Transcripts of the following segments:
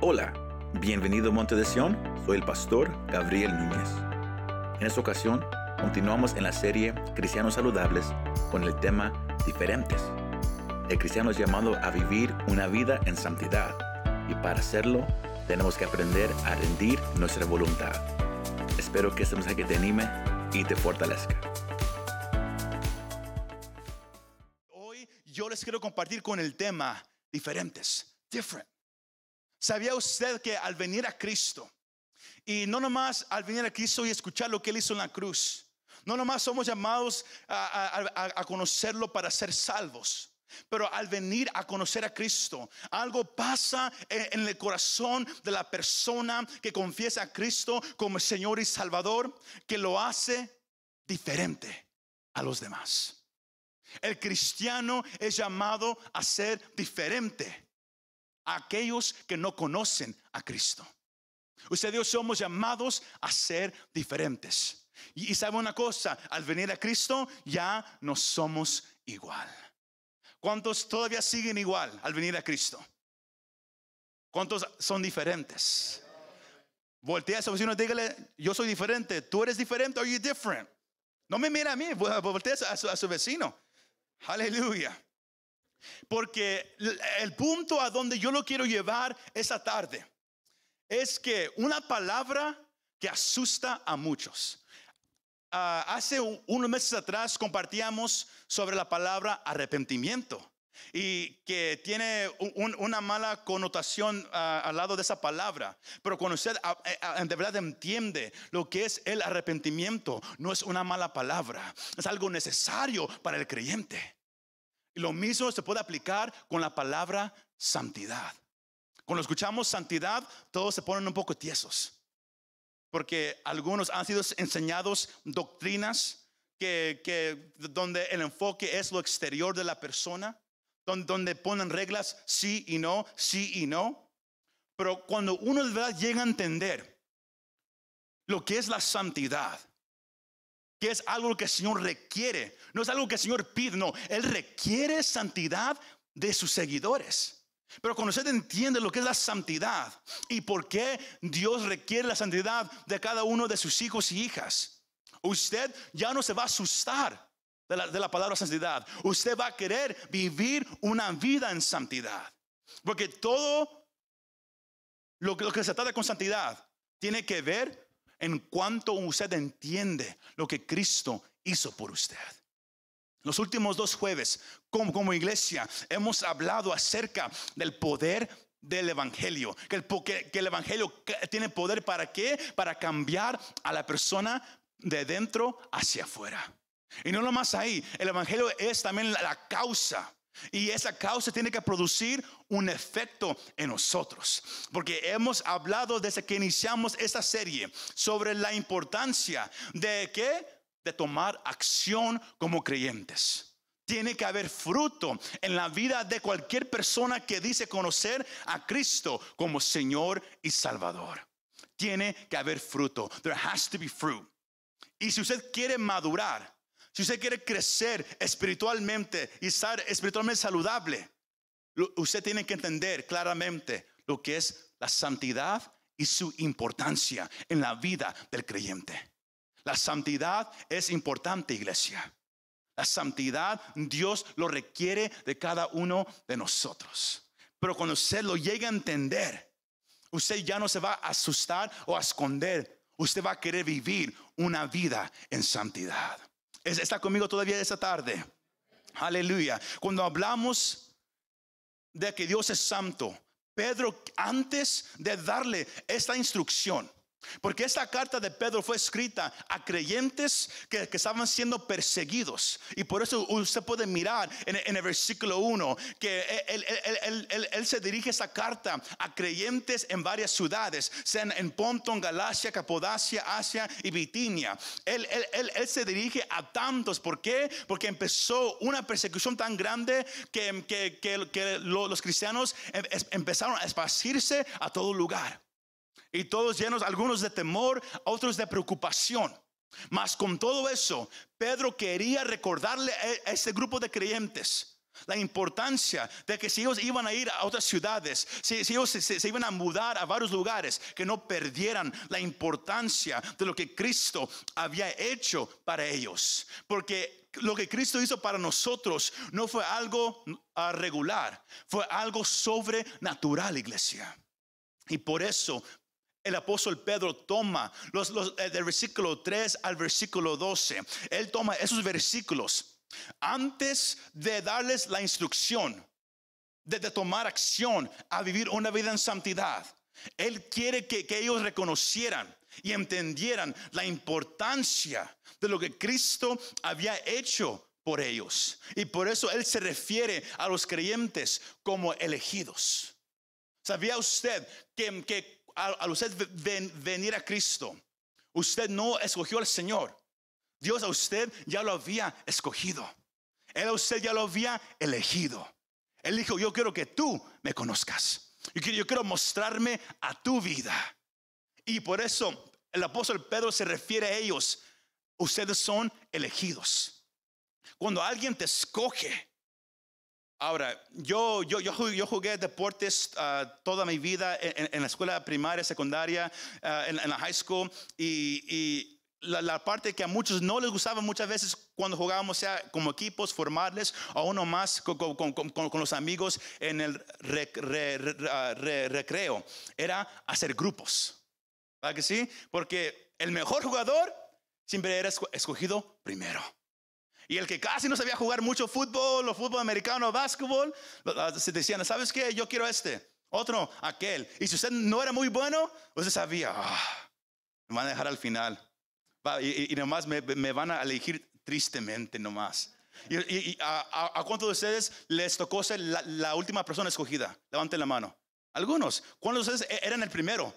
Hola, bienvenido a Monte de Sion, soy el pastor Gabriel Núñez. En esta ocasión, continuamos en la serie Cristianos Saludables con el tema Diferentes. El cristiano es llamado a vivir una vida en santidad y para hacerlo tenemos que aprender a rendir nuestra voluntad. Espero que este mensaje te anime y te fortalezca. Hoy yo les quiero compartir con el tema diferentes, different. ¿Sabía usted que al venir a Cristo, y no nomás al venir a Cristo y escuchar lo que Él hizo en la cruz, no nomás somos llamados a, conocerlo para ser salvos, pero al venir a conocer a Cristo, algo pasa en, en, el corazón de la persona que confiesa a Cristo como Señor y Salvador, que lo hace diferente a los demás. El cristiano es llamado a ser diferente aquellos que no conocen a Cristo. Usted yo somos llamados a ser diferentes. Y, sabe una cosa, al venir a Cristo ya no somos igual. ¿Cuántos todavía siguen igual al venir a Cristo? ¿Cuántos son diferentes? Voltea a su vecino dígale, yo soy diferente, tú eres diferente, are you different? No me mira a mí, voltea a su, a su vecino. Aleluya. Porque el punto a donde yo lo quiero llevar esa tarde es que una palabra que asusta a muchos. Ah, hace unos meses atrás compartíamos sobre la palabra arrepentimiento y que tiene una mala connotación ah, al lado de esa palabra. Pero cuando usted eh, de verdad entiende lo que es el arrepentimiento, no es una mala palabra, es algo necesario para el creyente. Y lo mismo se puede aplicar con la palabra santidad. Cuando escuchamos santidad, todos se ponen un poco tiesos. Porque algunos han sido enseñados doctrinas que, donde el enfoque es lo exterior de la persona, donde, donde ponen reglas sí y no, sí y no. Pero cuando uno de verdad llega a entender lo que es la santidad, que es algo que el Señor requiere. No es algo que el Señor pide, no. Él requiere santidad de sus seguidores. Pero cuando usted entiende lo que es la santidad y por qué Dios requiere la santidad de cada uno de sus hijos y hijas, usted ya no se va a asustar de la, palabra santidad. Usted va a querer vivir una vida en santidad. Porque todo lo, lo que se trata con santidad tiene que ver en cuanto usted entiende lo que Cristo hizo por usted. Los últimos dos jueves, como, iglesia, hemos hablado acerca del poder del Evangelio. Que el, Evangelio tiene poder para qué? Para cambiar a la persona de dentro hacia afuera. Y no más ahí, el Evangelio es también la causa y esa causa tiene que producir un efecto en nosotros. Porque hemos hablado desde que iniciamos esta serie sobre la importancia de que de tomar acción como creyentes. Tiene que haber fruto en la vida de cualquier persona que dice conocer a Cristo como Señor y Salvador. Tiene que haber fruto. There has to be fruit. Y si usted quiere madurar, si usted quiere crecer espiritualmente y estar espiritualmente saludable, usted tiene que entender claramente lo que es la santidad y su importancia en la vida del creyente. La santidad es importante, iglesia. La santidad Dios lo requiere de cada uno de nosotros. Pero cuando usted lo llega a entender, usted ya no se va a asustar o a esconder. Usted va a querer vivir una vida en santidad. ¿Está conmigo todavía esta tarde? Aleluya. Cuando hablamos de que Dios es santo, Pedro antes de darle esta instrucción, porque esta carta de Pedro fue escrita a creyentes que, estaban siendo perseguidos. Y por eso usted puede mirar en, el versículo 1 que él, se dirige esa carta a creyentes en varias ciudades, sean en Ponton, Galacia, Capodacia, Asia y Bitinia. Él, se dirige a tantos. ¿Por qué? Porque empezó una persecución tan grande que, que los cristianos em, empezaron a esparcirse a todo lugar. Y todos llenos, algunos de temor, otros de preocupación. Mas con todo eso, Pedro quería recordarle a ese grupo de creyentes La importancia de que si ellos iban a ir a otras ciudades, si, ellos se, iban a mudar a varios lugares, que no perdieran la importancia de lo que Cristo había hecho para ellos. Porque lo que Cristo hizo para nosotros no fue algo ah, regular, fue algo sobrenatural, iglesia. Y por eso el apóstol Pedro toma los, eh, del versículo 3 al versículo 12. Él toma esos versículos antes de darles la instrucción de, tomar acción a vivir una vida en santidad. Él quiere que, que ellos reconocieran y entendieran la importancia de lo que Cristo había hecho por ellos. Y por eso Él se refiere a los creyentes como elegidos. ¿Sabía usted que, que al, usted venir a Cristo, usted no escogió al Señor. Dios a usted ya lo había escogido. Él a usted ya lo había elegido. Él dijo, yo quiero que tú me conozcas. Yo quiero, yo quiero mostrarme a tu vida. Y por eso el apóstol Pedro se refiere a ellos. Ustedes son elegidos. Cuando alguien te escoge, Ahora, yo, yo, yo, jugué deportes ah, toda mi vida en, la escuela primaria, secundaria, ah, en, la high school y, la, parte que a muchos no les gustaba muchas veces cuando jugábamos sea como equipos, formarles o uno más con, los amigos en el ah, recreo, era hacer grupos. ¿Verdad que sí? Porque el mejor jugador siempre era escogido primero. Y el que casi no sabía jugar mucho fútbol o fútbol americano o básquetbol, se decían, ¿sabes qué? Yo quiero este, otro, aquel. Y si usted no era muy bueno, usted sabía, ah, me van a dejar al final. Y, nomás me, van a elegir tristemente nomás. ¿Y, a, a, cuántos de ustedes les tocó ser la, la última persona escogida? Levanten la mano. Algunos. ¿Cuántos de ustedes e, eran el primero?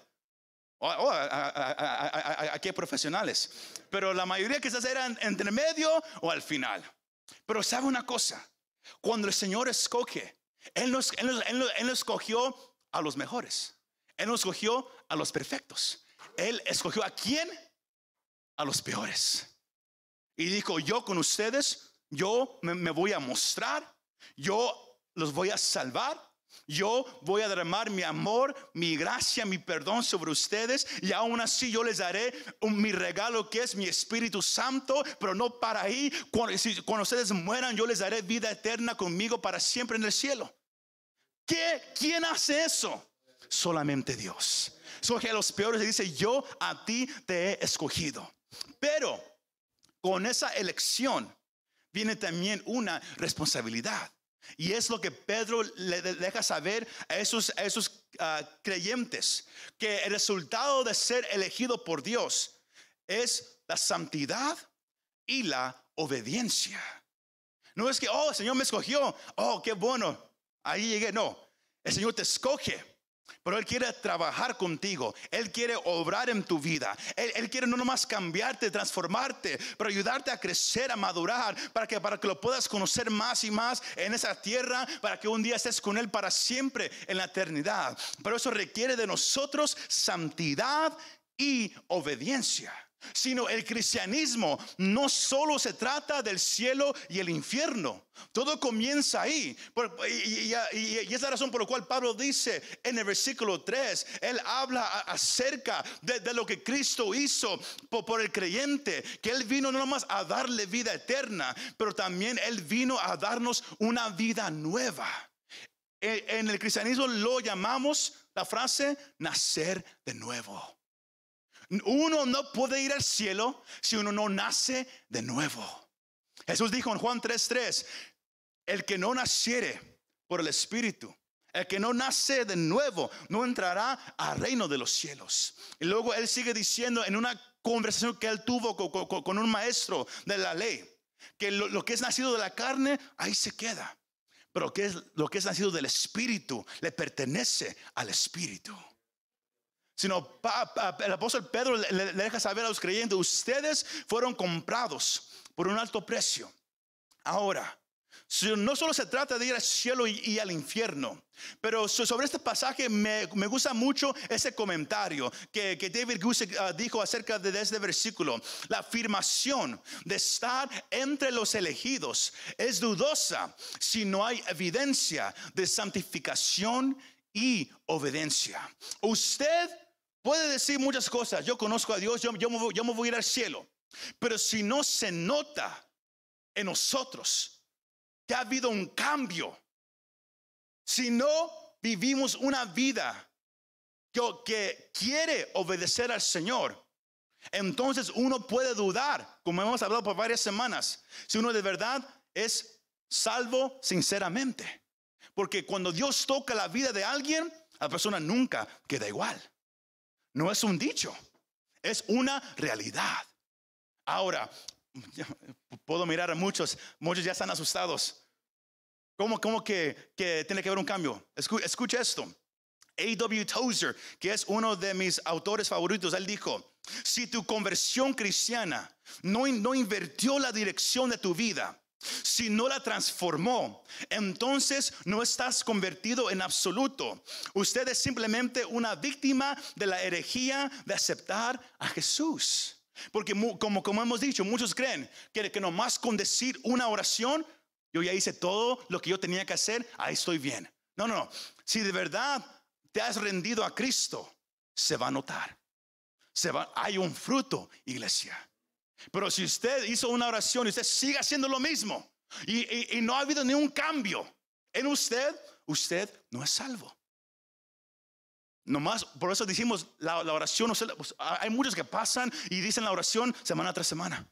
Oh, aquí hay profesionales. Pero la mayoría quizás eran entre medio o al final. Pero sabe una cosa, cuando el Señor escoge, Él nos, él, escogió a los mejores. Él nos escogió a los perfectos. Él escogió a quién? A los peores. Y dijo, yo con ustedes, yo me voy a mostrar, yo los voy a salvar yo voy a derramar mi amor, mi gracia, mi perdón sobre ustedes y aún así yo les daré mi regalo que es mi Espíritu Santo, pero no para ahí. Cuando, cuando ustedes mueran yo les daré vida eterna conmigo para siempre en el cielo. ¿Qué? ¿Quién hace eso? Solamente Dios. Escoge a los peores y dice, yo a ti te he escogido. Pero con esa elección viene también una responsabilidad. Y es lo que Pedro le deja saber a esos, esos ah, creyentes, que el resultado de ser elegido por Dios es la santidad y la obediencia. No es que, oh, el Señor me escogió, oh, qué bueno, ahí llegué. No, el Señor te escoge pero Él quiere trabajar contigo. Él quiere obrar en tu vida. Él, quiere no nomás cambiarte, transformarte, pero ayudarte a crecer, a madurar, para que, para que lo puedas conocer más y más en esa tierra, para que un día estés con Él para siempre en la eternidad. Pero eso requiere de nosotros santidad y obediencia sino el cristianismo no solo se trata del cielo y el infierno. Todo comienza ahí. Y, es la razón por la cual Pablo dice en el versículo 3, él habla acerca de, lo que Cristo hizo por, el creyente, que él vino no nomás a darle vida eterna, pero también él vino a darnos una vida nueva. E, en el cristianismo lo llamamos la frase nacer de nuevo. Uno no puede ir al cielo si uno no nace de nuevo. Jesús dijo en Juan 3:3, el que no naciere por el Espíritu, el que no nace de nuevo, no entrará al reino de los cielos. Y luego él sigue diciendo en una conversación que él tuvo con, un maestro de la ley, que lo, que es nacido de la carne, ahí se queda. Pero que es, lo que es nacido del Espíritu le pertenece al Espíritu sino el apóstol Pedro le, deja saber a los creyentes, ustedes fueron comprados por un alto precio. Ahora, No solo se trata de ir al cielo y, al infierno, pero sobre este pasaje me, gusta mucho ese comentario que, David Gusick ah, dijo acerca de este versículo. La afirmación de estar entre los elegidos es dudosa si no hay evidencia de santificación y obediencia. Usted puede decir muchas cosas. Yo conozco a Dios, yo, yo, yo me voy a ir al cielo. Pero si no se nota en nosotros, que ha habido un cambio. Si no vivimos una vida que, quiere obedecer al Señor, entonces uno puede dudar, como hemos hablado por varias semanas, si uno de verdad es salvo sinceramente. Porque cuando Dios toca la vida de alguien, la persona nunca queda igual. No es un dicho, es una realidad. Ahora, puedo mirar a muchos, muchos ya están asustados. ¿Cómo, cómo que, que tiene que haber un cambio? Escucha, esto. A.W. Tozer, que es uno de mis autores favoritos, él dijo, si tu conversión cristiana no, no invirtió la dirección de tu vida, si no la transformó, entonces no estás convertido en absoluto. Usted es simplemente una víctima de la herejía de aceptar a Jesús. Porque como, hemos dicho, muchos creen que, que nomás con decir una oración, yo ya hice todo lo que yo tenía que hacer, ahí estoy bien. No, no, no. Si de verdad te has rendido a Cristo, se va a notar. Va, hay un fruto, iglesia. Pero si usted hizo una oración y usted sigue haciendo lo mismo y, no ha habido ningún cambio en usted, usted no es salvo. Nomás, por eso decimos, la, oración, pues, hay muchos que pasan y dicen la oración semana tras semana,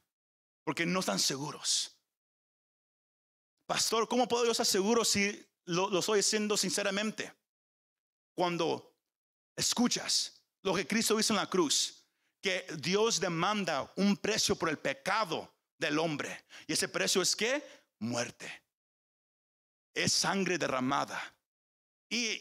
porque no están seguros. Pastor, ¿cómo puedo yo estar seguro si lo, lo estoy haciendo sinceramente? Cuando escuchas lo que Cristo hizo en la cruz, que Dios demanda un precio por el pecado del hombre. Y ese precio es que muerte. Es sangre derramada. Y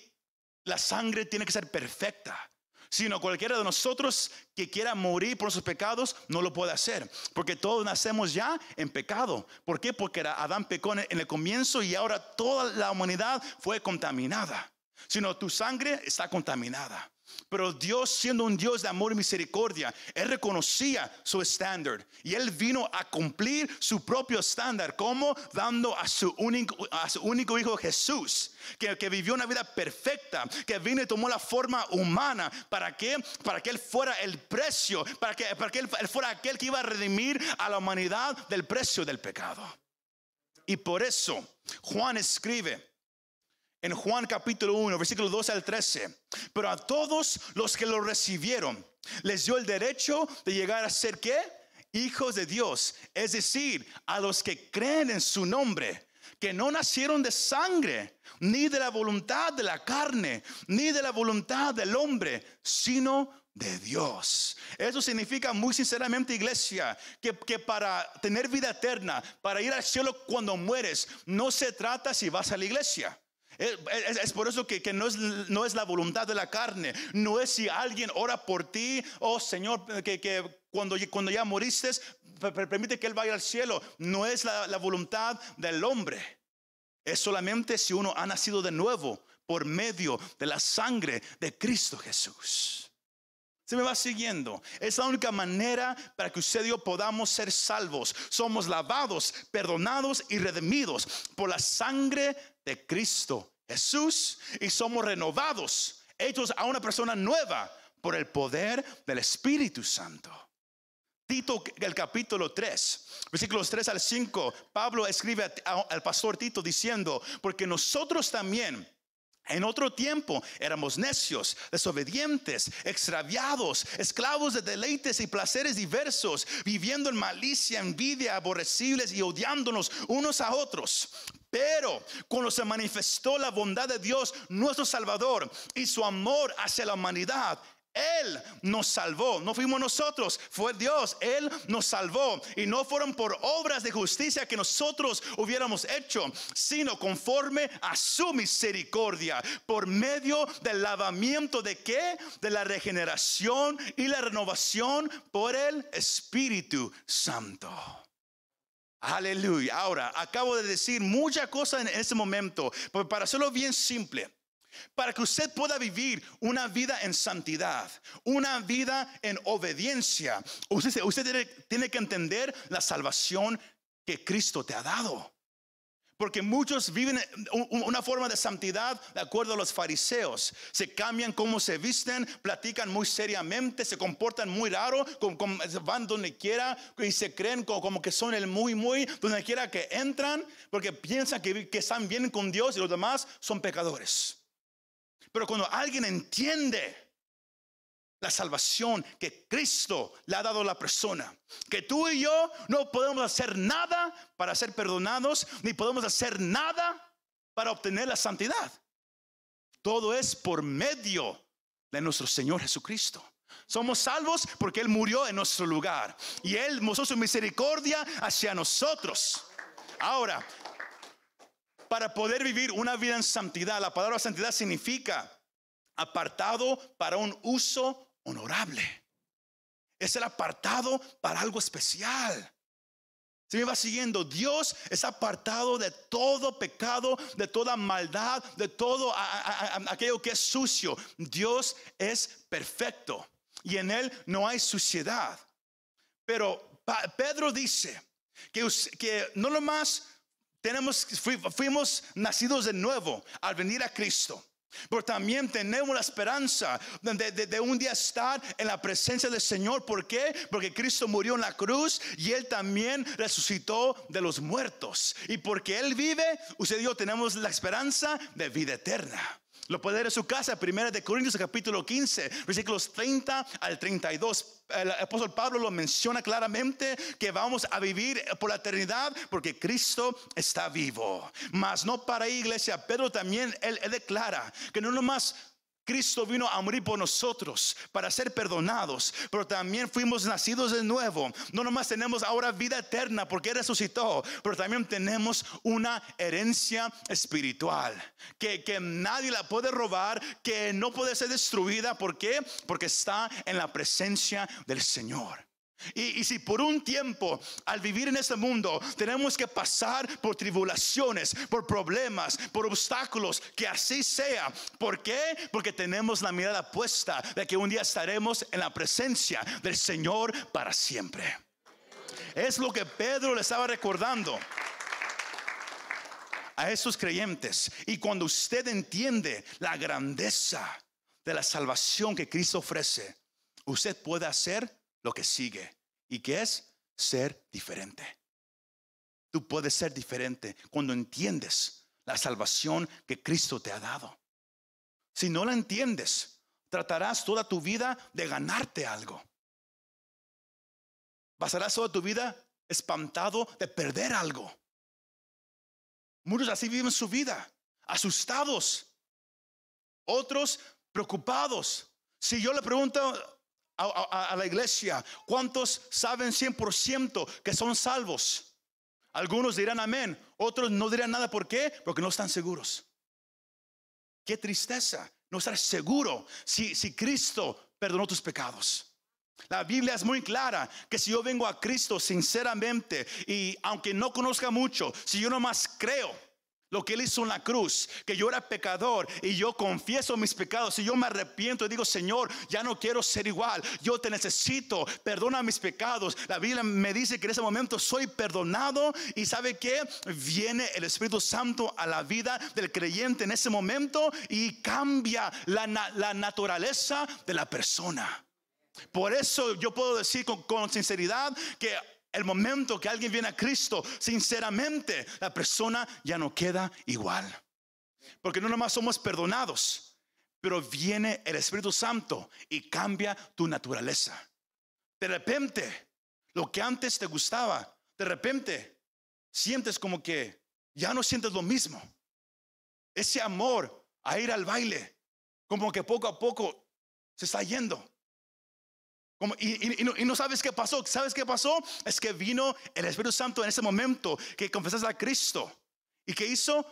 la sangre tiene que ser perfecta. Sino cualquiera de nosotros que quiera morir por sus pecados no lo puede hacer. Porque todos nacemos ya en pecado. ¿Por qué? Porque Adán pecó en el comienzo y ahora toda la humanidad fue contaminada. Sino tu sangre está contaminada. Pero Dios siendo un Dios de amor y misericordia, Él reconocía su estándar y Él vino a cumplir su propio estándar, como dando a su único, hijo Jesús, que, que, vivió una vida perfecta, que vino y tomó la forma humana. ¿Para qué? Para que Él fuera el precio, para que, para que él fuera aquel que iba a redimir a la humanidad del precio del pecado. Y por eso Juan escribe, en Juan capítulo 1, versículo 12 al 13. Pero a todos los que lo recibieron, les dio el derecho de llegar a ser qué? Hijos de Dios. Es decir, a los que creen en su nombre, que no nacieron de sangre, ni de la voluntad de la carne, ni de la voluntad del hombre, sino de Dios. Eso significa muy sinceramente, iglesia, que, que, para tener vida eterna, para ir al cielo cuando mueres, no se trata si vas a la iglesia. Es, por eso que, no, es, la voluntad de la carne, no es si alguien ora por ti, oh Señor, que, cuando, cuando, ya moriste, permite que Él vaya al cielo, no es la voluntad del hombre, es solamente si uno ha nacido de nuevo por medio de la sangre de Cristo Jesús. Se me va siguiendo. Es la única manera para que usted y yo podamos ser salvos. Somos lavados, perdonados y redimidos por la sangre de Cristo Jesús y somos renovados, hechos a una persona nueva por el poder del Espíritu Santo. Tito, el capítulo 3, versículos 3 al 5, Pablo escribe al pastor Tito diciendo, porque nosotros también en otro tiempo éramos necios, desobedientes, extraviados, esclavos de deleites y placeres diversos, viviendo en malicia, envidia, aborrecibles y odiándonos unos a otros. Pero cuando se manifestó la bondad de Dios, nuestro Salvador, y su amor hacia la humanidad, él nos salvó, no fuimos nosotros, fue Dios, Él nos salvó. Y no fueron por obras de justicia que nosotros hubiéramos hecho, sino conforme a su misericordia, por medio del lavamiento de qué? De la regeneración y la renovación por el Espíritu Santo. Aleluya. Ahora, acabo de decir muchas cosas en ese momento, pero para hacerlo bien simple, para que usted pueda vivir una vida en santidad, una vida en obediencia, usted, tiene que entender la salvación que Cristo te ha dado. Porque muchos viven una forma de santidad de acuerdo a los fariseos. Se cambian cómo se visten, platican muy seriamente, se comportan muy raro, van donde quiera y se creen como, que son el muy, muy, donde quiera que entran, porque piensan que están bien con Dios y los demás son pecadores. Pero cuando alguien entiende la salvación que Cristo le ha dado a la persona. Que tú y yo no podemos hacer nada para ser perdonados, ni podemos hacer nada para obtener la santidad. Todo es por medio de nuestro Señor Jesucristo. Somos salvos porque Él murió en nuestro lugar y Él mostró su misericordia hacia nosotros. Ahora, para poder vivir una vida en santidad, la palabra santidad significa apartado para un uso honorable. Es el apartado para algo especial. Si me va siguiendo, Dios es apartado de todo pecado, de toda maldad, de todo aquello que es sucio. Dios es perfecto y en Él no hay suciedad. Pero Pedro dice que, que no nomás tenemos, fuimos nacidos de nuevo al venir a Cristo. Pero también tenemos la esperanza de, un día estar en la presencia del Señor. ¿Por qué? Porque Cristo murió en la cruz y Él también resucitó de los muertos. Y porque Él vive, usted y yo tenemos la esperanza de vida eterna. Lo puede ver en su casa, primera de Corintios capítulo 15, versículos 30 al 32. El apóstol Pablo lo menciona claramente que vamos a vivir por la eternidad porque Cristo está vivo. Mas no para iglesia, pero también él, él declara que no nomás Cristo vino a morir por nosotros para ser perdonados, pero también fuimos nacidos de nuevo. No nomás tenemos ahora vida eterna porque resucitó, pero también tenemos una herencia espiritual que, que nadie la puede robar, que no puede ser destruida. ¿Por qué? Porque está en la presencia del Señor. Y, si por un tiempo al vivir en este mundo tenemos que pasar por tribulaciones, por problemas, por obstáculos, que así sea. ¿Por qué? Porque tenemos la mirada puesta de que un día estaremos en la presencia del Señor para siempre. Es lo que Pedro le estaba recordando a esos creyentes. Y cuando usted entiende la grandeza de la salvación que Cristo ofrece, usted puede hacer lo que sigue. ¿Y que es? Ser diferente. Tú puedes ser diferente cuando entiendes la salvación que Cristo te ha dado. Si no la entiendes, tratarás toda tu vida de ganarte algo. Pasarás toda tu vida espantado de perder algo. Muchos así viven su vida, asustados. Otros preocupados. Si yo le pregunto a, la iglesia, ¿cuántos saben 100% que son salvos? Algunos dirán amén, otros no dirán nada. ¿Por qué? Porque no están seguros. Qué tristeza no estar seguro si, si Cristo perdonó tus pecados. La Biblia es muy clara que si yo vengo a Cristo sinceramente y aunque no conozca mucho, si yo nomás creo lo que Él hizo en la cruz, que yo era pecador y yo confieso mis pecados y yo me arrepiento y digo, Señor, ya no quiero ser igual, yo te necesito, perdona mis pecados. La Biblia me dice que en ese momento soy perdonado y sabe que viene el Espíritu Santo a la vida del creyente en ese momento y cambia la, la naturaleza de la persona. Por eso yo puedo decir con, con sinceridad que el momento que alguien viene a Cristo, sinceramente, la persona ya no queda igual. Porque no nomás somos perdonados, pero viene el Espíritu Santo y cambia tu naturaleza. De repente, lo que antes te gustaba, de repente sientes como que ya no sientes lo mismo. Ese amor a ir al baile, como que poco a poco se está yendo y, no, sabes qué pasó. ¿Sabes qué pasó? Es que vino el Espíritu Santo en ese momento que confesaste a Cristo. ¿Y qué hizo?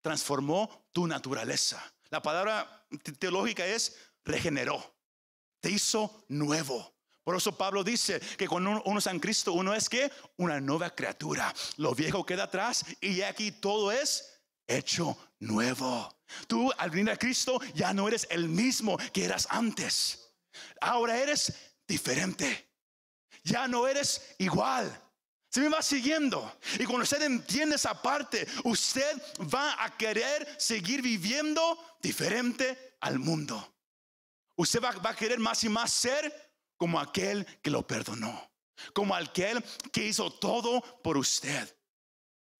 Transformó tu naturaleza. La palabra teológica es regeneró. Te hizo nuevo. Por eso Pablo dice que cuando uno, uno está en Cristo, uno es que una nueva criatura. Lo viejo queda atrás y aquí todo es hecho nuevo. Tú al venir a Cristo ya no eres el mismo que eras antes. Ahora eres diferente. Ya no eres igual. Se me va siguiendo. Y cuando usted entiende esa parte, usted va a querer seguir viviendo diferente al mundo. Usted va, a querer más y más ser como aquel que lo perdonó. Como aquel que hizo todo por usted.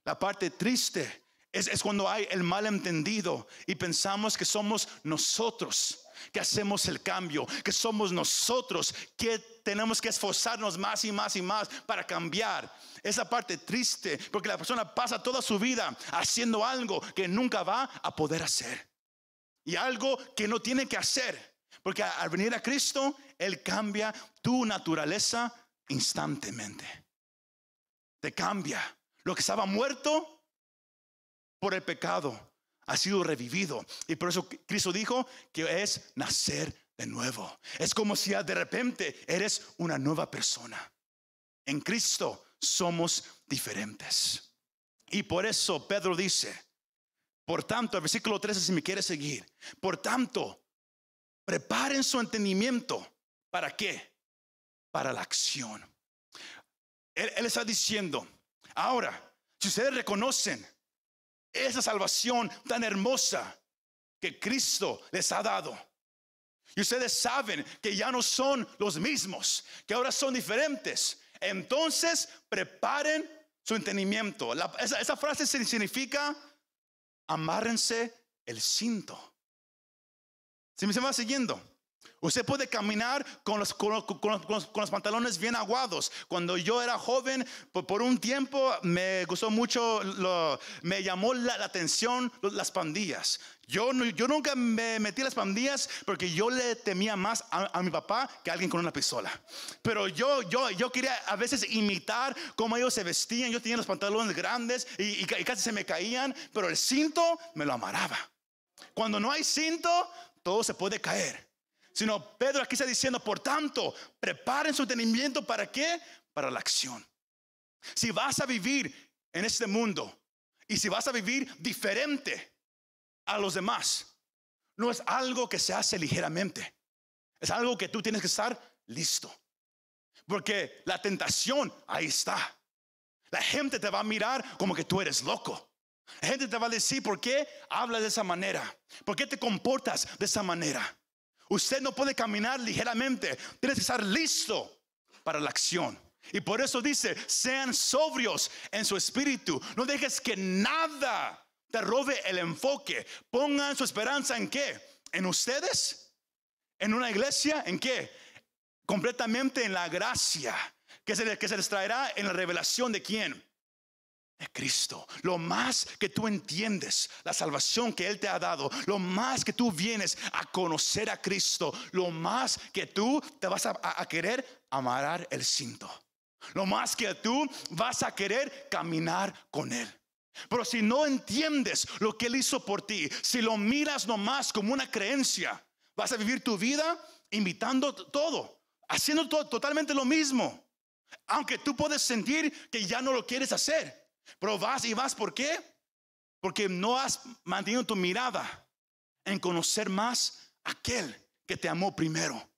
La parte triste es, es, cuando hay el malentendido y pensamos que somos nosotros que hacemos el cambio, que somos nosotros que tenemos que esforzarnos más y más y más para cambiar. Esa parte triste, porque la persona pasa toda su vida haciendo algo que nunca va a poder hacer. Y algo que no tiene que hacer. Porque al venir a Cristo, Él cambia tu naturaleza instantemente. Te cambia. Lo que estaba muerto por el pecado ha sido revivido. Y por eso Cristo dijo que es nacer de nuevo. Es como si de repente eres una nueva persona. En Cristo somos diferentes. Y por eso Pedro dice, por tanto, el versículo 13, si me quiere seguir, por tanto, preparen su entendimiento. ¿Para qué? Para la acción. Él, él está diciendo, ahora, si ustedes reconocen esa salvación tan hermosa que Cristo les ha dado. Y ustedes saben que ya no son los mismos, que ahora son diferentes. Entonces, preparen su entendimiento. esa, frase significa amárrense el cinto. Si me se va siguiendo. Usted puede caminar con los, con, los, pantalones bien aguados. Cuando yo era joven, por, un tiempo me gustó mucho, me llamó la, atención las pandillas. Yo, yo nunca me metí las pandillas porque yo le temía más a, mi papá que a alguien con una pistola. Pero yo, yo, yo quería a veces imitar cómo ellos se vestían. Yo tenía los pantalones grandes y, y casi se me caían, pero el cinto me lo amarraba. Cuando no hay cinto, todo se puede caer sino Pedro aquí está diciendo, por tanto, preparen su entendimiento para qué? Para la acción. Si vas a vivir en este mundo y si vas a vivir diferente a los demás, no es algo que se hace ligeramente. Es algo que tú tienes que estar listo. Porque la tentación ahí está. La gente te va a mirar como que tú eres loco. La gente te va a decir, ¿por qué hablas de esa manera? ¿Por qué te comportas de esa manera? Usted no puede caminar ligeramente. Tienes que estar listo para la acción. Y por eso dice, sean sobrios en su espíritu. No dejes que nada te robe el enfoque. Pongan su esperanza en qué? En ustedes. En una iglesia. ¿En qué? Completamente en la gracia que se, que se les traerá en la revelación de quién? Cristo. Lo más que tú entiendes la salvación que Él te ha dado, lo más que tú vienes a conocer a Cristo, lo más que tú te vas a, querer amarrar el cinto. Lo más que tú vas a querer caminar con Él. Pero si no entiendes lo que Él hizo por ti, si lo miras nomás como una creencia, vas a vivir tu vida imitando todo, haciendo todo, totalmente lo mismo. Aunque tú puedes sentir que ya no lo quieres hacer. Pero vas y vas, ¿por qué? Porque no has mantenido tu mirada en conocer más aquel que te amó primero.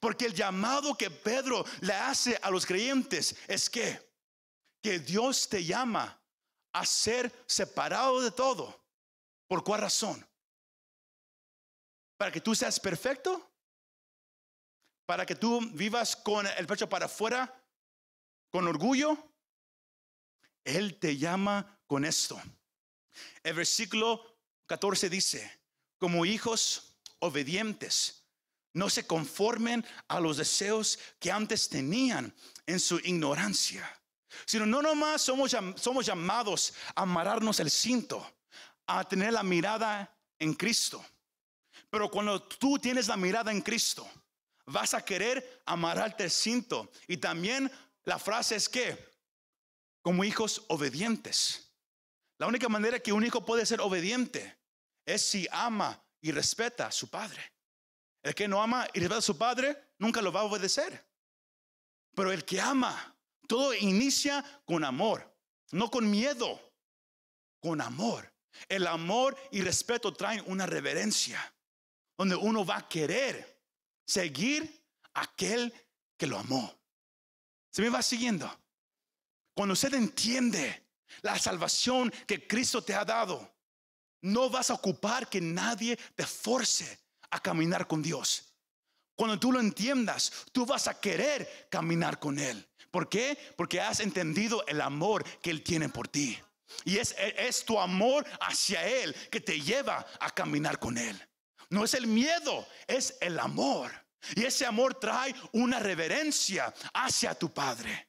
Porque el llamado que Pedro le hace a los creyentes es que, que Dios te llama a ser separado de todo. ¿Por cuál razón? Para que tú seas perfecto. Para que tú vivas con el pecho para afuera, con orgullo. Él te llama con esto. El versículo 14 dice, como hijos obedientes, no se conformen a los deseos que antes tenían en su ignorancia, sino no nomás somos, somos llamados a amarrarnos el cinto, a tener la mirada en Cristo. Pero cuando tú tienes la mirada en Cristo, vas a querer amarrarte el cinto. Y también la frase es que como hijos obedientes. La única manera que un hijo puede ser obediente es si ama y respeta a su padre. El que no ama y respeta a su padre nunca lo va a obedecer. Pero el que ama, todo inicia con amor, no con miedo, con amor. El amor y respeto traen una reverencia, donde uno va a querer seguir a aquel que lo amó. ¿Se me va siguiendo? Cuando usted entiende la salvación que Cristo te ha dado, no vas a ocupar que nadie te force a caminar con Dios. Cuando tú lo entiendas, tú vas a querer caminar con Él. ¿Por qué? Porque has entendido el amor que Él tiene por ti. Y es, es tu amor hacia Él que te lleva a caminar con Él. No es el miedo, es el amor. Y ese amor trae una reverencia hacia tu Padre.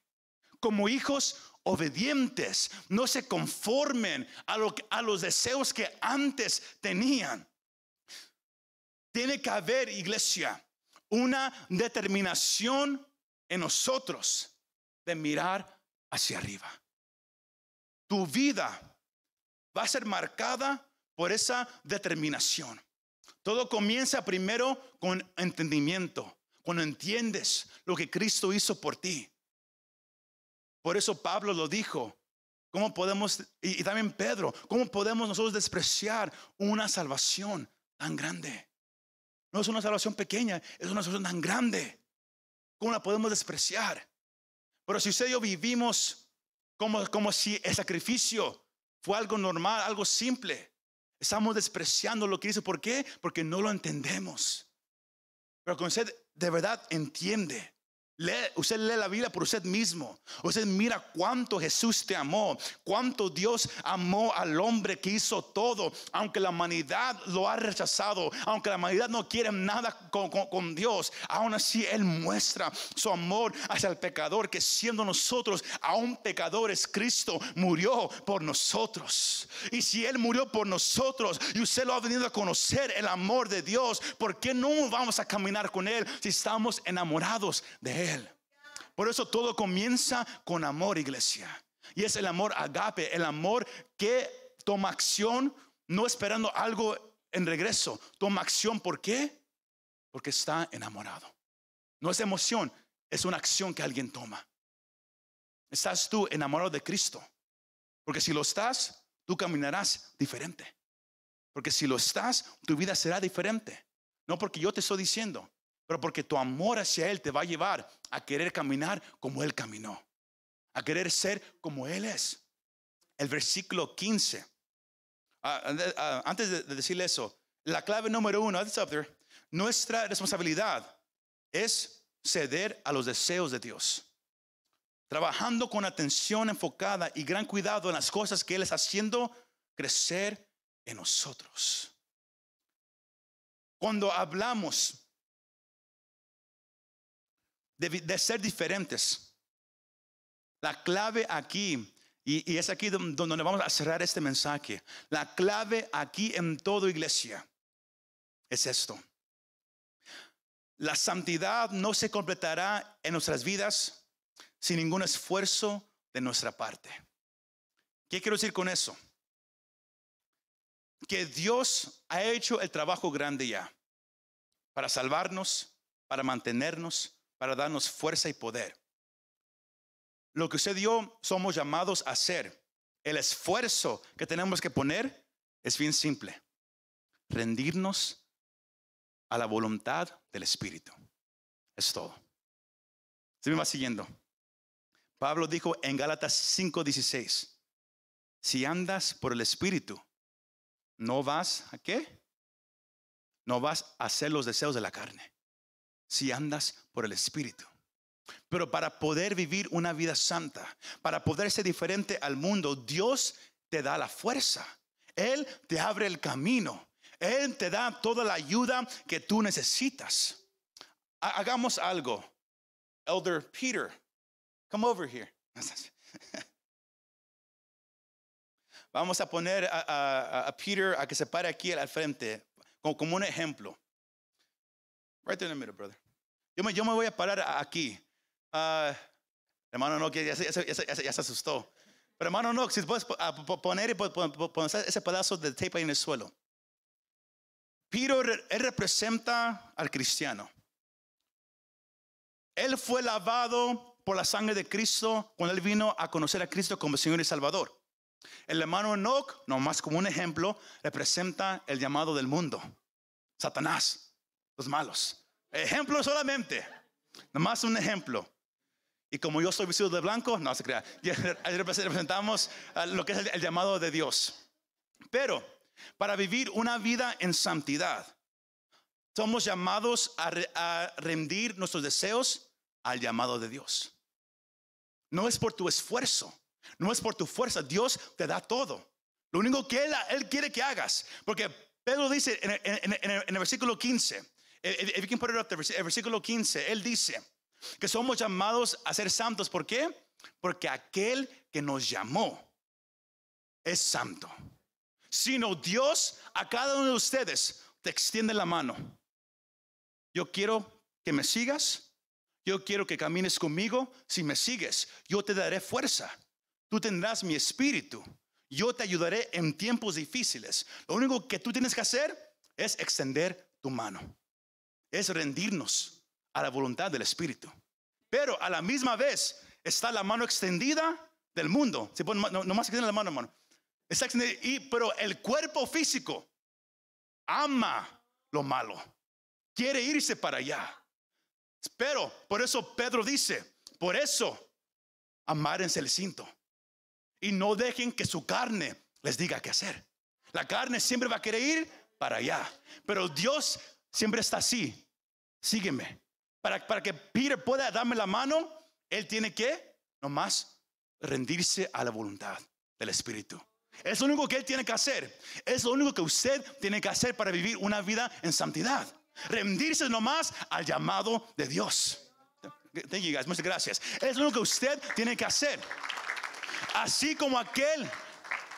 Como hijos obedientes, no se conformen a, lo, a los deseos que antes tenían. Tiene que haber, iglesia, una determinación en nosotros de mirar hacia arriba. Tu vida va a ser marcada por esa determinación. Todo comienza primero con entendimiento, cuando entiendes lo que Cristo hizo por ti. Por eso Pablo lo dijo. ¿Cómo podemos, y, también Pedro, cómo podemos nosotros despreciar una salvación tan grande? No es una salvación pequeña, es una salvación tan grande. ¿Cómo la podemos despreciar? Pero si usted y yo vivimos como, como si el sacrificio fue algo normal, algo simple, estamos despreciando lo que hizo. ¿Por qué? Porque no lo entendemos. Pero cuando usted de verdad entiende usted lee la Biblia por usted mismo. Usted mira cuánto Jesús te amó, cuánto Dios amó al hombre que hizo todo, aunque la humanidad lo ha rechazado, aunque la humanidad no quiere nada con, con Dios, aún así Él muestra su amor hacia el pecador, que siendo nosotros aún pecadores, Cristo murió por nosotros. Y si Él murió por nosotros y usted lo ha venido a conocer, el amor de Dios, ¿por qué no vamos a caminar con Él si estamos enamorados de Él? Por eso todo comienza con amor, iglesia. Y es el amor agape, el amor que toma acción, no esperando algo en regreso. Toma acción, ¿por qué? Porque está enamorado. No es emoción, es una acción que alguien toma. ¿Estás tú enamorado de Cristo? Porque si lo estás, tú caminarás diferente. Porque si lo estás, tu vida será diferente. No porque yo te estoy diciendo, pero porque tu amor hacia Él te va a llevar a querer caminar como Él caminó, a querer ser como Él es. El versículo 15. Ah, ah, antes de, decirle eso, la clave número uno, nuestra responsabilidad es ceder a los deseos de Dios. Trabajando con atención enfocada y gran cuidado en las cosas que Él está haciendo crecer en nosotros. Cuando hablamos de, ser diferentes. La clave aquí, y, es aquí donde vamos a cerrar este mensaje, la clave aquí en toda iglesia es esto. La santidad no se completará en nuestras vidas sin ningún esfuerzo de nuestra parte. ¿Qué quiero decir con eso? Que Dios ha hecho el trabajo grande ya para salvarnos, para mantenernos, para darnos fuerza y poder. Lo que usted dio somos llamados a hacer. El esfuerzo que tenemos que poner es bien simple. Rendirnos a la voluntad del Espíritu. Es todo. Se me va siguiendo. Pablo dijo en Gálatas 5:16, si andas por el Espíritu, no vas a qué? No vas a hacer los deseos de la carne si andas por el Espíritu. Pero para poder vivir una vida santa, para poder ser diferente al mundo, Dios te da la fuerza. Él te abre el camino. Él te da toda la ayuda que tú necesitas. Hagamos algo. Elder Peter, come over here. Vamos a poner a, Peter a que se pare aquí al frente como un ejemplo. Right there in the middle, brother. Yo me, yo me voy a parar aquí. Uh, hermano, no, que ya, ya, se asustó. Pero hermano, no, si puedes poner, poner ese pedazo de tape ahí en el suelo. Peter, él representa al cristiano. Él fue lavado por la sangre de Cristo cuando él vino a conocer a Cristo como Señor y Salvador. El hermano Enoch, nomás como un ejemplo, representa el llamado del mundo. Satanás, los malos. Ejemplo solamente. Nomás un ejemplo. Y como yo soy vestido de blanco, no se crea. Representamos lo que es el, llamado de Dios. Pero para vivir una vida en santidad, somos llamados a, rendir nuestros deseos al llamado de Dios. No es por tu esfuerzo, no es por tu fuerza. Dios te da todo. Lo único que Él, quiere que hagas. Porque Pedro dice en, el versículo 15, el versículo 15, Él dice que somos llamados a ser santos. ¿Por qué? Porque aquel que nos llamó es santo. Sino Dios a cada uno de ustedes te extiende la mano. Yo quiero que me sigas. Yo quiero que camines conmigo. Si me sigues, yo te daré fuerza. Tú tendrás mi espíritu. Yo te ayudaré en tiempos difíciles. Lo único que tú tienes que hacer es extender tu mano. Es rendirnos a la voluntad del espíritu. Pero a la misma vez está la mano extendida del mundo. Si no, no más extender la mano, hermano. Está extendida, pero el cuerpo físico ama lo malo. Quiere irse para allá. Pero por eso Pedro dice, por eso amárense el cinto y no dejen que su carne les diga qué hacer. La carne siempre va a querer ir para allá, pero Dios siempre está así. Sígueme. Para, para que Peter pueda darme la mano, él tiene que nomás rendirse a la voluntad del Espíritu. Es lo único que él tiene que hacer. Es lo único que usted tiene que hacer para vivir una vida en santidad. Rendirse nomás al llamado de Dios. Thank you guys. Muchas gracias. Es lo que usted tiene que hacer. Así como aquel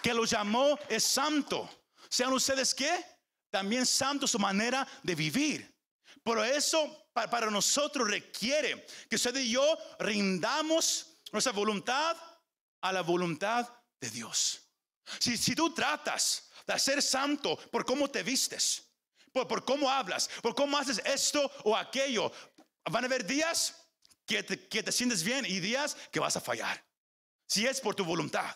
que lo llamó es santo. Sean ustedes qué? También santo su manera de vivir. Pero eso para nosotros requiere que usted y yo rindamos nuestra voluntad a la voluntad de Dios. Si, si tú tratas de ser santo por cómo te vistes, por, por cómo hablas, por cómo haces esto o aquello, van a haber días que te, que te sientes bien y días que vas a fallar si es por tu voluntad.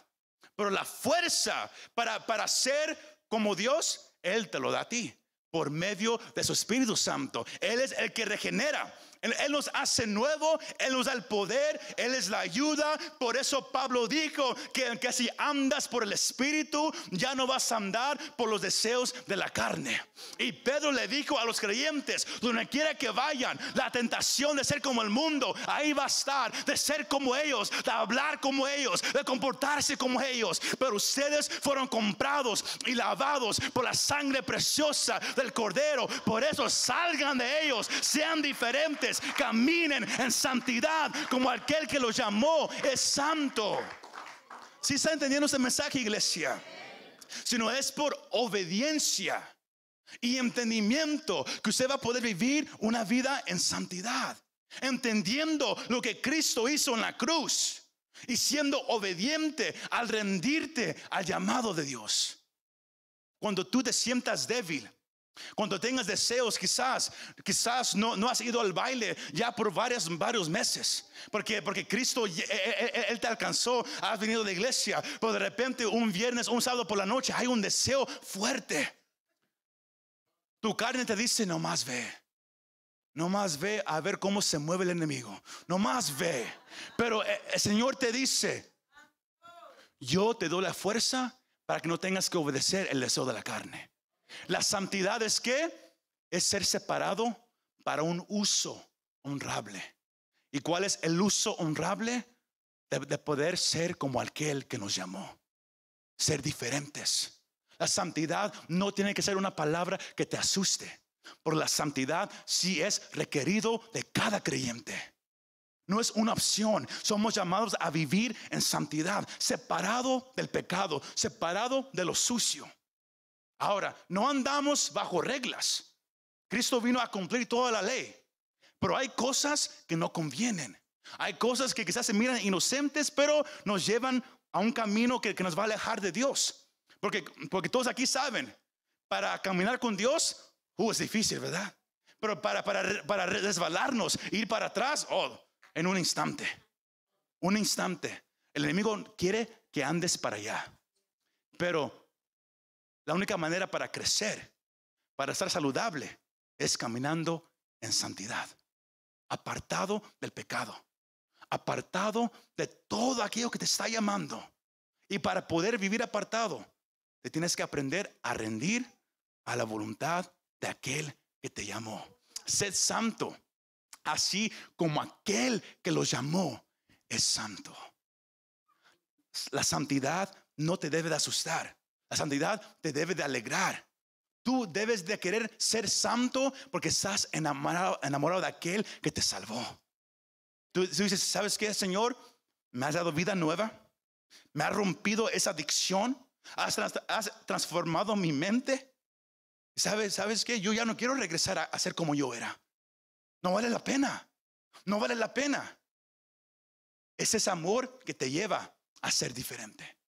Pero la fuerza para, para ser como Dios, Él te lo da a ti por medio de su Espíritu Santo. Él es el que regenera. Él, nos hace nuevo, Él nos da el poder, Él es la ayuda. Por eso Pablo dijo que, que si andas por el Espíritu, ya no vas a andar por los deseos de la carne. Y Pedro le dijo a los creyentes, donde quiera que vayan, la tentación de ser como el mundo, ahí va a estar, de ser como ellos, de hablar como ellos, de comportarse como ellos. Pero ustedes fueron comprados y lavados por la sangre preciosa del Cordero. Por eso salgan de ellos, sean diferentes caminen en santidad como aquel que los llamó es santo. Si está entendiendo este mensaje, iglesia, sino es por obediencia y entendimiento que usted va a poder vivir una vida en santidad, entendiendo lo que Cristo hizo en la cruz y siendo obediente al rendirte al llamado de Dios. Cuando tú te sientas débil, cuando tengas deseos, quizás, quizás no, no has ido al baile ya por varios, varios meses. Porque, porque Cristo, eh, eh, eh, Él te alcanzó, has venido a la iglesia, pero de repente un viernes, un sábado por la noche, hay un deseo fuerte. Tu carne te dice, no más ve. No más ve a ver cómo se mueve el enemigo. No más ve. Pero el Señor te dice, yo te doy la fuerza para que no tengas que obedecer el deseo de la carne. La santidad es que es ser separado para un uso honrable. ¿Y cuál es el uso honrable? De, poder ser como aquel que nos llamó. Ser diferentes. La santidad no tiene que ser una palabra que te asuste. Por la santidad sí es requerido de cada creyente. No es una opción. Somos llamados a vivir en santidad, separado del pecado, separado de lo sucio. Ahora, no andamos bajo reglas. Cristo vino a cumplir toda la ley. Pero hay cosas que no convienen. Hay cosas que quizás se miran inocentes, pero nos llevan a un camino que, nos va a alejar de Dios. Porque, porque todos aquí saben, para caminar con Dios, uh, es difícil, ¿verdad? Pero para, para, para resbalarnos, ir para atrás, oh, en un instante. un instante. El enemigo quiere que andes para allá. Pero la única manera para crecer, para estar saludable, es caminando en santidad, apartado del pecado, apartado de todo aquello que te está llamando. Y para poder vivir apartado, te tienes que aprender a rendir a la voluntad de aquel que te llamó. Sed santo, así como aquel que los llamó es santo. La santidad no te debe de asustar. La santidad te debe de alegrar. Tú debes de querer ser santo porque estás enamorado, enamorado de aquel que te salvó. Tú, dices, ¿sabes qué, Señor? Me has dado vida nueva. Me has rompido esa adicción. Has, transformado mi mente. ¿Sabes, ¿Sabes qué? Yo ya no quiero regresar a, a ser como yo era. No vale la pena. No vale la pena. Es ese amor que te lleva a ser diferente.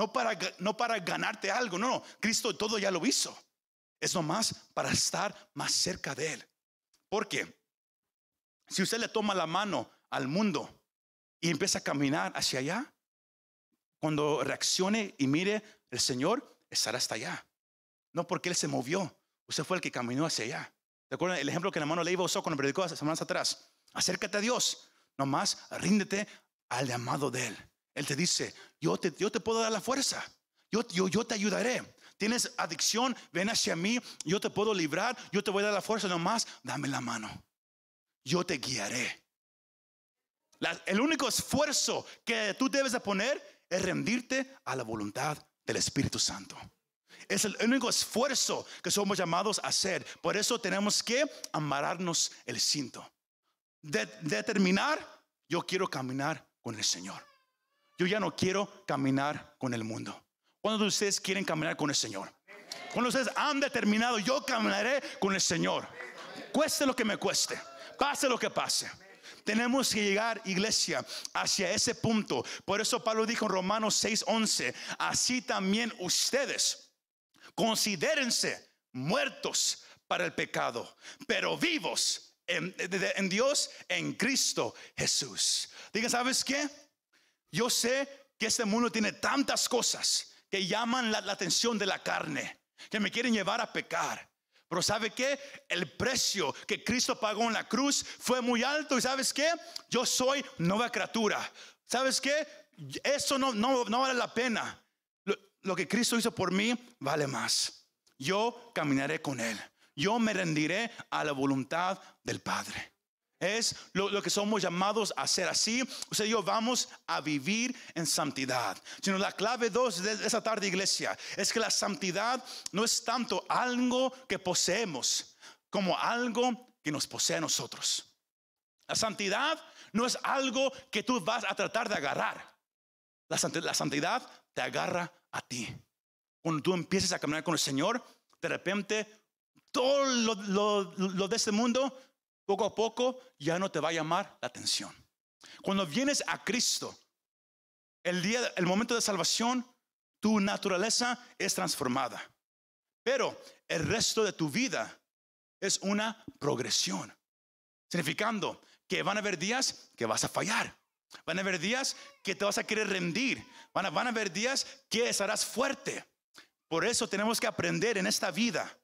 No para, no para ganarte algo, no, no. Cristo todo ya lo hizo. Es nomás para estar más cerca de Él. Porque si usted le toma la mano al mundo y empieza a caminar hacia allá, cuando reaccione y mire el Señor, estará hasta allá. No porque Él se movió, usted fue el que caminó hacia allá. ¿Te acuerdan el ejemplo que la mano Leiva usó cuando predicó hace semanas atrás? Acércate a Dios, nomás ríndete al llamado de Él. Él te dice, yo te, yo te puedo dar la fuerza, yo, yo, yo te ayudaré. Tienes adicción, ven hacia mí, yo te puedo librar, yo te voy a dar la fuerza nomás, dame la mano. Yo te guiaré. el único esfuerzo que tú debes de poner es rendirte a la voluntad del Espíritu Santo. Es el único esfuerzo que somos llamados a hacer. Por eso tenemos que amarrarnos el cinto. De, determinar, yo quiero caminar con el Señor. Yo ya no quiero caminar con el mundo. ¿Cuántos de ustedes quieren caminar con el Señor? Cuando ustedes han determinado, yo caminaré con el Señor. Cueste lo que me cueste, pase lo que pase. Tenemos que llegar, iglesia, hacia ese punto. Por eso Pablo dijo en Romanos 6:11, así también ustedes considérense muertos para el pecado, pero vivos en, en Dios, en Cristo Jesús. Diga, ¿sabes qué? Yo sé que este mundo tiene tantas cosas que llaman la, atención de la carne, que me quieren llevar a pecar. Pero ¿sabe qué? El precio que Cristo pagó en la cruz fue muy alto. ¿Y sabes qué? Yo soy nueva criatura. ¿Sabes qué? Eso no, no, no vale la pena. Lo, lo, que Cristo hizo por mí vale más. Yo caminaré con Él. Yo me rendiré a la voluntad del Padre. Es lo, que somos llamados a hacer así. Usted y yo vamos a vivir en santidad. Sino la clave dos de esa tarde, iglesia, es que la santidad no es tanto algo que poseemos como algo que nos posee a nosotros. La santidad no es algo que tú vas a tratar de agarrar. La santidad, te agarra a ti. Cuando tú empieces a caminar con el Señor, de repente todo lo de este mundo poco a poco ya no te va a llamar la atención. Cuando vienes a Cristo, el día, el momento de salvación, tu naturaleza es transformada. Pero el resto de tu vida es una progresión, significando que van a haber días que vas a fallar. Van a haber días que te vas a querer rendir. Van a, van a haber días que estarás fuerte. Por eso tenemos que aprender en esta vida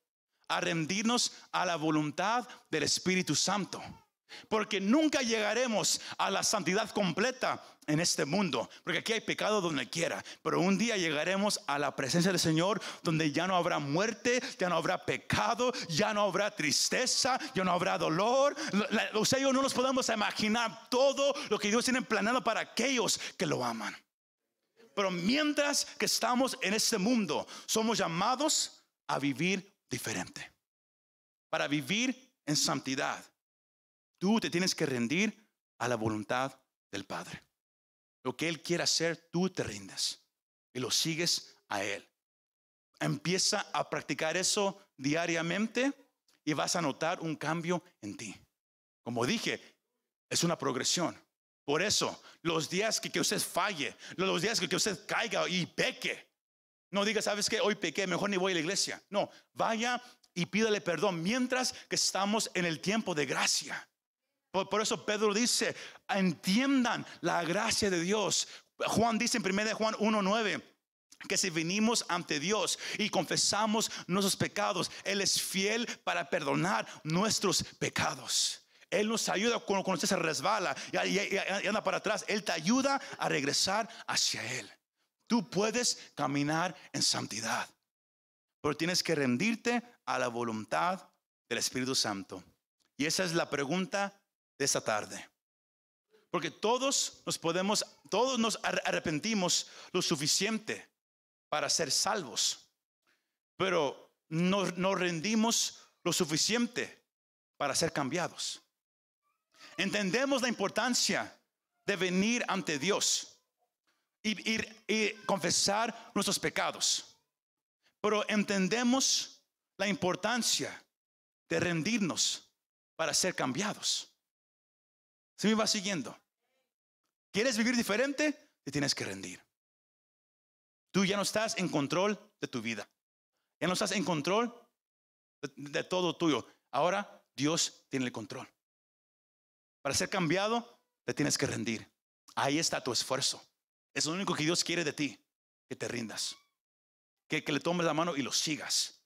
a rendirnos a la voluntad del Espíritu Santo. Porque nunca llegaremos a la santidad completa en este mundo. Porque aquí hay pecado donde quiera. Pero un día llegaremos a la presencia del Señor donde ya no habrá muerte, ya no habrá pecado, ya no habrá tristeza, ya no habrá dolor. O sea, yo no nos podemos imaginar todo lo que Dios tiene planeado para aquellos que lo aman. Pero mientras que estamos en este mundo, somos llamados a vivir diferente. Para vivir en santidad, tú te tienes que rendir a la voluntad del Padre. Lo que Él quiere hacer, tú te rindes y lo sigues a Él. Empieza a practicar eso diariamente y vas a notar un cambio en ti. Como dije, es una progresión. Por eso, los días que, que usted falle, los días que, que usted caiga y peque, no diga, ¿sabes que Hoy pequé, mejor ni voy a la iglesia. No, vaya y pídale perdón mientras que estamos en el tiempo de gracia. Por, eso Pedro dice, entiendan la gracia de Dios. Juan dice en 1 Juan 1.9 que si venimos ante Dios y confesamos nuestros pecados, Él es fiel para perdonar nuestros pecados. Él nos ayuda cuando, usted se resbala y anda para atrás. Él te ayuda a regresar hacia Él. Tú puedes caminar en santidad, pero tienes que rendirte a la voluntad del Espíritu Santo. Y esa es la pregunta de esta tarde. Porque todos nos podemos, todos nos arrepentimos lo suficiente para ser salvos, pero no nos rendimos lo suficiente para ser cambiados. Entendemos la importancia de venir ante Dios y, y confesar nuestros pecados, pero entendemos la importancia de rendirnos para ser cambiados. ¿Se me va siguiendo? ¿Quieres vivir diferente? Te tienes que rendir. Tú ya no estás en control de tu vida. Ya no estás en control de, todo tuyo. Ahora Dios tiene el control. Para ser cambiado, te tienes que rendir. Ahí está tu esfuerzo. Es lo único que Dios quiere de ti, que te rindas. Que, le tomes la mano y lo sigas.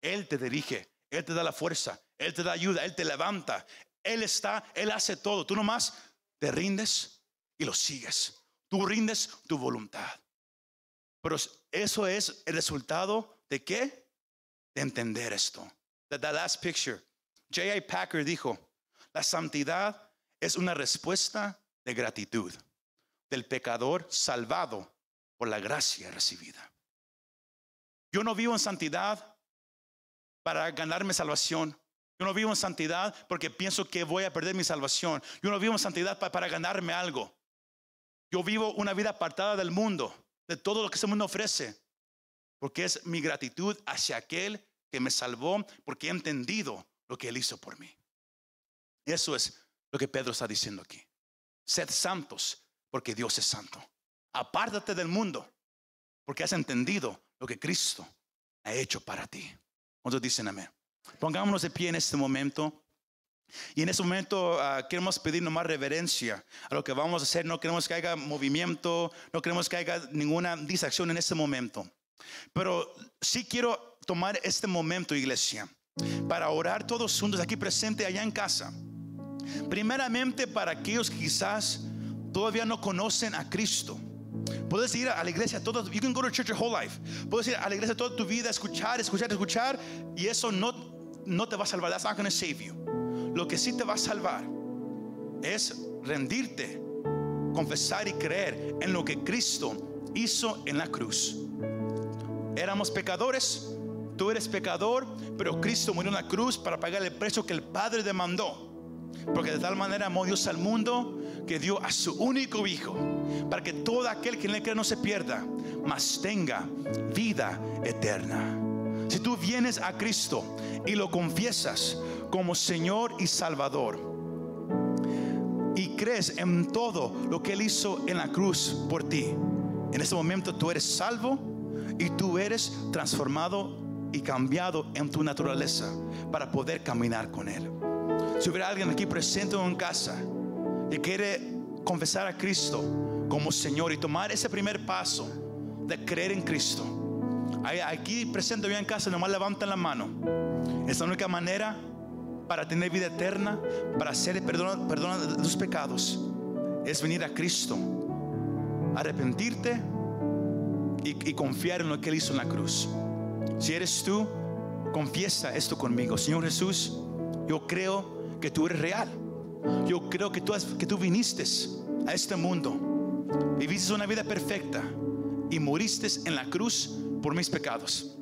Él te dirige, Él te da la fuerza, Él te da ayuda, Él te levanta. Él está, Él hace todo. Tú nomás te rindes y lo sigues. Tú rindes tu voluntad. Pero eso es el resultado de qué? De entender esto. The, the last picture. J.I. Packer dijo, la santidad es una respuesta de gratitud del pecador salvado por la gracia recibida. Yo no vivo en santidad para ganarme salvación. Yo no vivo en santidad porque pienso que voy a perder mi salvación. Yo no vivo en santidad para ganarme algo. Yo vivo una vida apartada del mundo de todo lo que ese mundo ofrece, porque es mi gratitud hacia aquel que me salvó, porque he entendido lo que Él hizo por mí. Eso es lo que Pedro está diciendo aquí. Sed santos, porque Dios es santo. Apártate del mundo, porque has entendido lo que Cristo ha hecho para ti. ¿Cuántos dicen amén? Pongámonos de pie en este momento. Y en este momento uh, queremos pedir más reverencia a lo que vamos a hacer. No queremos que haya movimiento, no queremos que haya ninguna distracción en este momento. Pero sí quiero tomar este momento, iglesia, para orar todos juntos aquí presente allá en casa. Primeramente para aquellos que quizás todavía no conocen a Cristo. Puedes ir a la iglesia todo, you can go to church your whole life. Puedes ir a la iglesia toda tu vida, escuchar, escuchar, escuchar, y eso no, no te va a salvar. That's not going to save you. Lo que sí te va a salvar es rendirte, confesar y creer en lo que Cristo hizo en la cruz. Éramos pecadores, tú eres pecador, pero Cristo murió en la cruz para pagar el precio que el Padre demandó. Porque de tal manera amó Dios al mundo que dio a su único Hijo, para que todo aquel que en él cree no se pierda, mas tenga vida eterna. Si tú vienes a Cristo y lo confiesas como Señor y Salvador y crees en todo lo que Él hizo en la cruz por ti, en ese momento tú eres salvo y tú eres transformado y cambiado en tu naturaleza para poder caminar con Él. Si hubiera alguien aquí presente en casa que quiere confesar a Cristo como Señor y tomar ese primer paso de creer en Cristo, aquí presente yo en casa, nomás levanten la mano. Es la única manera para tener vida eterna, para ser perdón de tus pecados, es venir a Cristo, arrepentirte y, y confiar en lo que Él hizo en la cruz. Si eres tú, confiesa esto conmigo. Señor Jesús, yo creo que tú eres real. Yo creo que tú, has, que tú viniste a este mundo, viviste una vida perfecta y moriste en la cruz por mis pecados.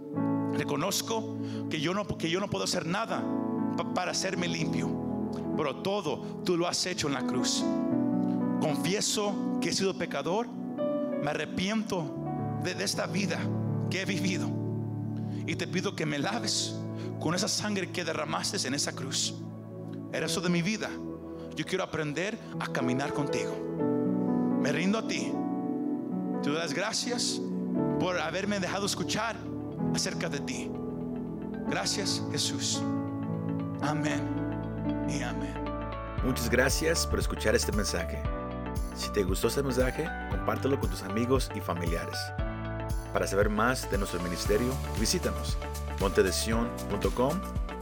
Reconozco que yo no, que yo no puedo hacer nada para hacerme limpio. Pero todo tú lo has hecho en la cruz. Confieso que he sido pecador. Me arrepiento de, esta vida que he vivido. Y te pido que me laves con esa sangre que derramaste en esa cruz. Era eso de mi vida. Yo quiero aprender a caminar contigo. Me rindo a ti. Te das gracias por haberme dejado escuchar acerca de ti. Gracias Jesús. Amén y amén. Muchas gracias por escuchar este mensaje. Si te gustó este mensaje, compártelo con tus amigos y familiares. Para saber más de nuestro ministerio, visítanos montedesion.com